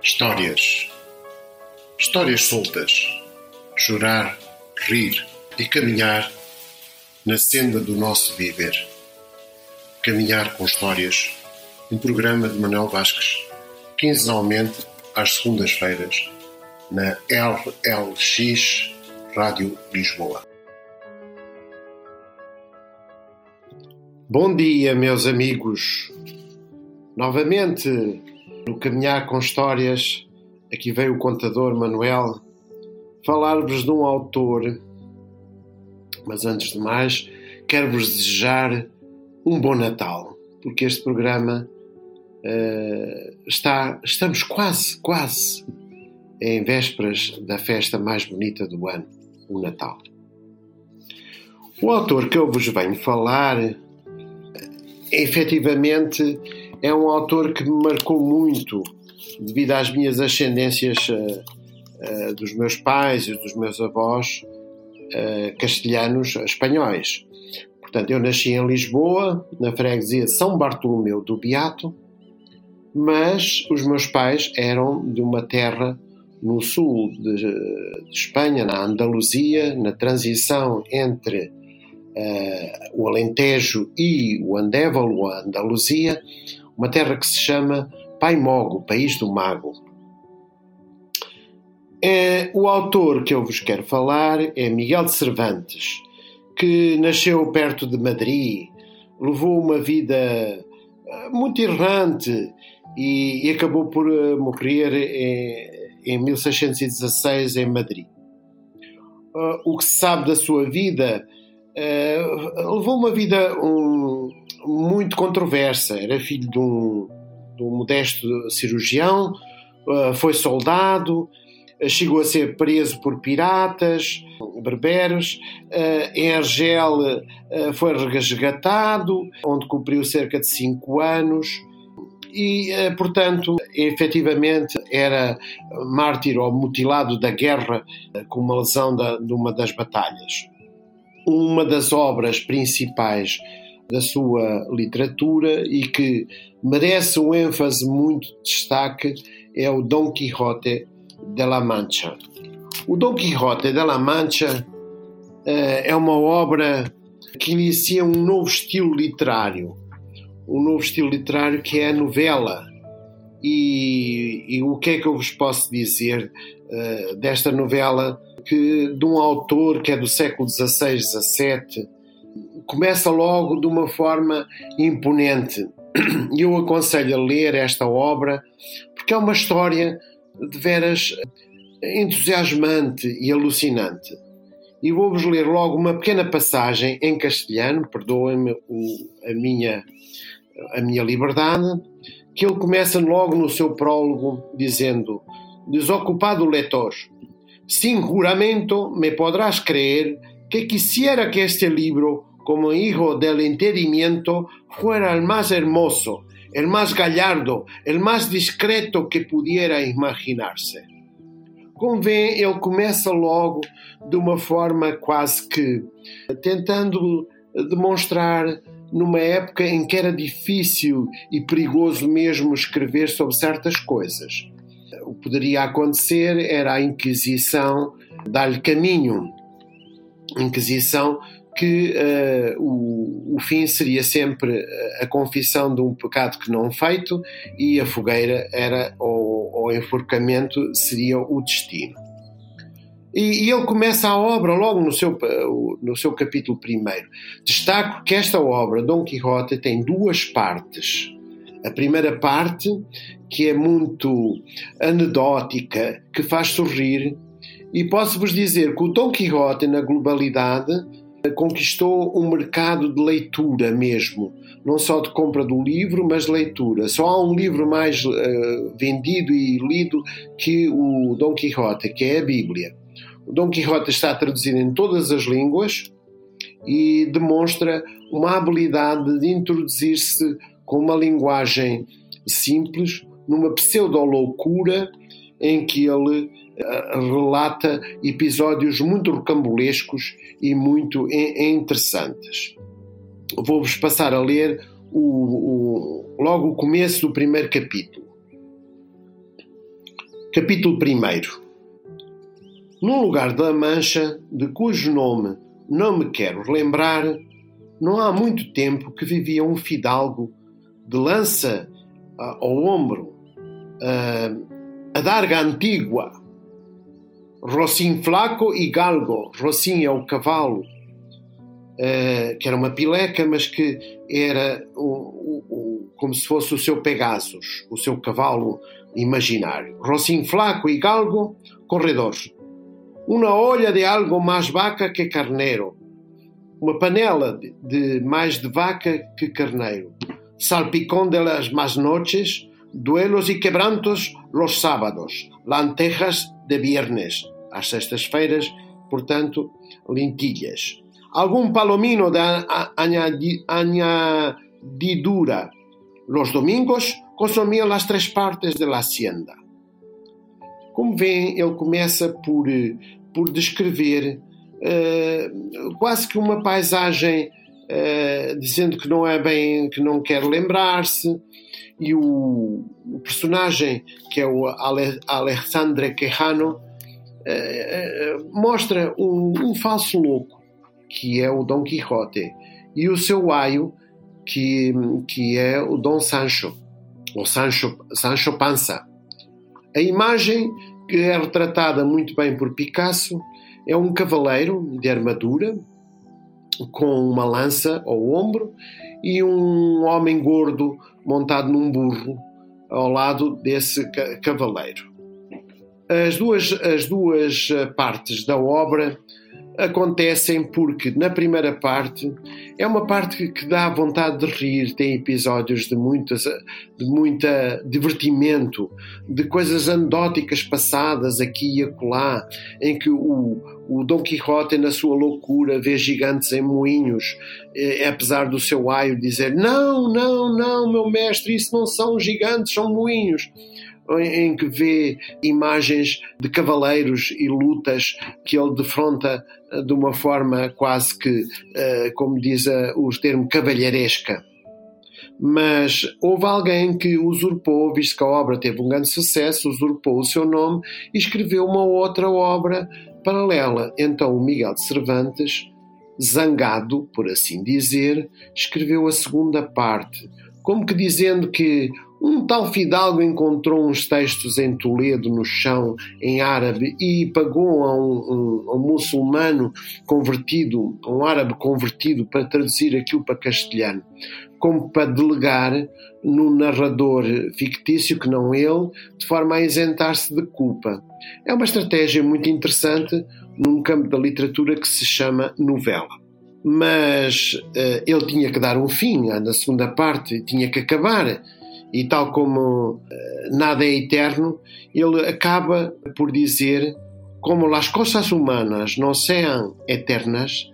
Histórias. Histórias soltas. Chorar, rir e caminhar na senda do nosso viver. Caminhar com Histórias, um programa de Manuel Vasques, quinzenalmente às segundas-feiras, na LLX Rádio Lisboa. Bom dia, meus amigos. Novamente no Caminhar com Histórias, aqui veio o contador Manuel falar-vos de um autor, mas antes de mais, quero-vos desejar um bom Natal, porque este programa uh, está, estamos quase, quase em vésperas da festa mais bonita do ano, o Natal. O autor que eu vos venho falar, efetivamente, é um autor que me marcou muito devido às minhas ascendências uh, uh, dos meus pais e dos meus avós uh, castelhanos espanhóis. Portanto, eu nasci em Lisboa, na freguesia São Bartolomeu do Beato, mas os meus pais eram de uma terra no sul de, de Espanha, na Andaluzia, na transição entre o Alentejo e o Andévalo, a Andaluzia, uma terra que se chama Paimogo, País do Mago. É, o autor que eu vos quero falar é Miguel de Cervantes, que nasceu perto de Madrid, levou uma vida eh, muito errante e, e acabou por eh, morrer em, em 1616 em Madrid. Uh, o que se sabe da sua vida, levou uma vida um, muito controversa. Era filho de um, de um modesto cirurgião, uh, foi soldado, uh, chegou a ser preso por piratas, berberos. Uh, em Argel foi resgatado, onde cumpriu cerca de cinco anos. E, portanto, efetivamente era mártir ou mutilado da guerra com uma lesão da, de uma das batalhas. Uma das obras principais da sua literatura e que merece um ênfase muito de destaque é o Dom Quixote de la Mancha. O Dom Quixote de la Mancha uh, é uma obra que inicia um novo estilo literário, um novo estilo literário que é a novela. E, e o que é que eu vos posso dizer uh, desta novela que de um autor que é do século XVI, XVII, começa logo de uma forma imponente. E eu aconselho a ler esta obra porque é uma história de veras entusiasmante e alucinante. E vou-vos ler logo uma pequena passagem em castelhano, perdoem-me a minha, a minha liberdade, que ele começa logo no seu prólogo dizendo: Desocupado leitor, sin juramento me podrás creer que quisiera que este libro como hijo del entendimiento, fuera el más hermoso, el más gallardo, el más discreto que pudiera imaginarse. Convém, ele começa logo de uma forma quase que tentando demonstrar numa época em que era difícil e perigoso mesmo escrever sobre certas coisas. O que poderia acontecer era a Inquisição dar-lhe caminho. Inquisição que uh, o, o, fim seria sempre a confissão de um pecado que não feito e a fogueira era, ou, ou enforcamento seria o destino. E, e, ele começa a obra logo no seu, no seu capítulo primeiro. Destaco que esta obra, Dom Quixote, tem duas partes. A primeira parte, que é muito anedótica, que faz sorrir, e posso-vos dizer que o Dom Quixote, na globalidade, conquistou um mercado de leitura mesmo, não só de compra do livro, mas de leitura. Só há um livro mais uh, vendido e lido que o Dom Quixote, que é a Bíblia. O Dom Quixote está traduzido em todas as línguas e demonstra uma habilidade de introduzir-se com uma linguagem simples numa pseudo-loucura em que ele uh, relata episódios muito rocambolescos e muito interessantes. Vou-vos passar a ler o, o, logo o começo do primeiro capítulo. Capítulo 1 Num lugar da Mancha, de cujo nome não me quero lembrar, não há muito tempo que vivia um fidalgo de lança uh, ao ombro, uh, a darga antigua, Rocim flaco e galgo. Rocim é o cavalo, uh, que era uma pileca, mas que era o, o, como se fosse o seu Pegasus, o seu cavalo imaginário. Rocim flaco e galgo, corredor. Uma olha de algo mais vaca que carneiro. Uma panela de mais de vaca que carneiro. Salpicón de las más noches, duelos y quebrantos los sábados, lantejas de viernes, às sextas-feiras, portanto, lentilhas. Algum palomino de añadidura. Los domingos consumia as três partes da hacienda. Como vêem, ele começa por, por descrever uh, quase que uma paisagem, uh, dizendo que não é bem, que não quer lembrar-se, e o, o, personagem, que é o Ale, Alexandre Quejano, uh, mostra um, um falso louco, que é o Dom Quixote, e o seu aio, que, que é o Dom Sancho ou Sancho, Sancho Panza. A imagem, que é retratada muito bem por Picasso, é um cavaleiro de armadura, com uma lança ao ombro, e um homem gordo montado num burro ao lado desse cavaleiro. As duas, as duas partes da obra acontecem porque, na primeira parte, é uma parte que dá vontade de rir, tem episódios de, muitas, de muita divertimento, de coisas anedóticas passadas aqui e acolá, em que o, o Dom Quixote, na sua loucura, vê gigantes em moinhos, eh, apesar do seu aio dizer: Não, não, não, meu mestre, isso não são gigantes, são moinhos em que vê imagens de cavaleiros e lutas que ele defronta eh, de uma forma quase que, eh, como diz o termo, cavalheiresca. Mas houve alguém que usurpou, visto que a obra teve um grande sucesso, usurpou o seu nome e escreveu uma outra obra paralela. Então o Miguel de Cervantes, zangado, por assim dizer, escreveu a segunda parte, como que dizendo que um tal fidalgo encontrou uns textos em Toledo, no chão, em árabe, e pagou a um, um, um muçulmano convertido, um árabe convertido, para traduzir aquilo para castelhano, como para delegar no narrador fictício, que não ele, de forma a isentar-se de culpa. É uma estratégia muito interessante num campo da literatura que se chama novela mas uh, ele tinha que dar um fim na segunda parte, tinha que acabar e tal como eh, nada é eterno, ele acaba por dizer como as coisas humanas não sejam eternas,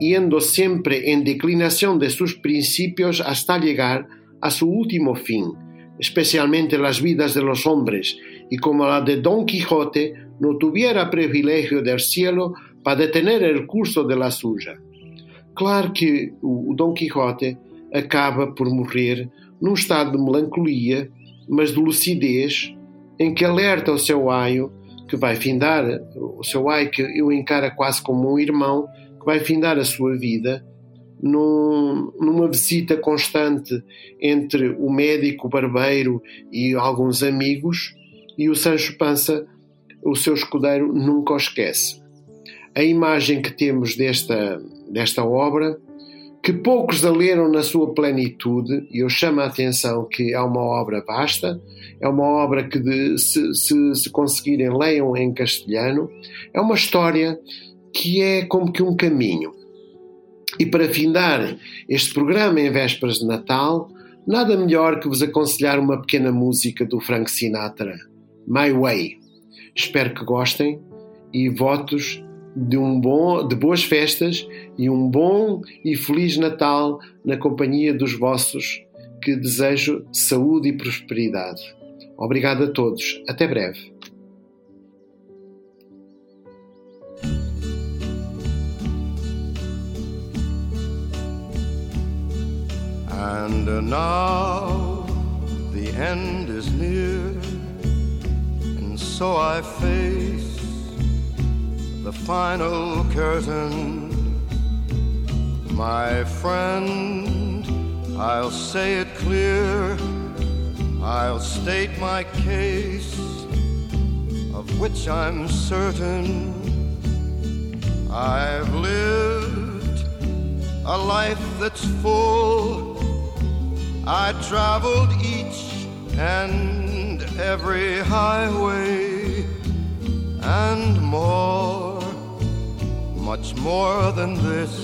indo sempre em declinação de seus princípios hasta llegar a seu último fim, especialmente las vidas de los hombres, y como la de Don Quijote no tuviera privilegio del cielo para detener el curso de la suya. Claro que o Don Quixote acaba por morrer num estado de melancolia, mas de lucidez, em que alerta o seu aio, que vai findar, o seu aio que eu encaro quase como um irmão, que vai findar a sua vida, num, numa visita constante entre o médico, o barbeiro e alguns amigos, e o Sancho Panza, o seu escudeiro, nunca o esquece. A imagem que temos desta, desta obra que poucos a leram na sua plenitude, e eu chamo a atenção que é uma obra vasta, é uma obra que, de, se, se, se conseguirem, leiam em castelhano, é uma história que é como que um caminho. E para findar este programa em vésperas de Natal, nada melhor que vos aconselhar uma pequena música do Frank Sinatra, My Way. Espero que gostem e votos de, um bom, de boas festas e um bom e feliz Natal na companhia dos vossos, que desejo saúde e prosperidade. Obrigado a todos. Até breve. And now the end is near. So I face the final curtain. My friend, I'll say it clear. I'll state my case, of which I'm certain. I've lived a life that's full. I traveled each and every highway and more, much more than this.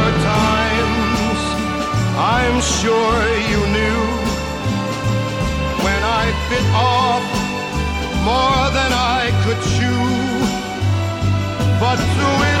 Sure you knew when I bit off more than I could chew. But through it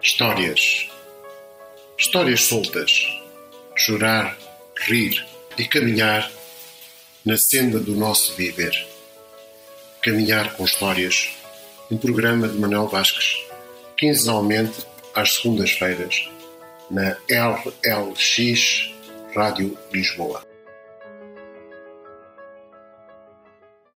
Histórias. Histórias soltas. Chorar, rir e caminhar na senda do nosso viver. Caminhar com Histórias. Um programa de Manuel Vasques, quinzenalmente às segundas-feiras, na LLX Rádio Lisboa.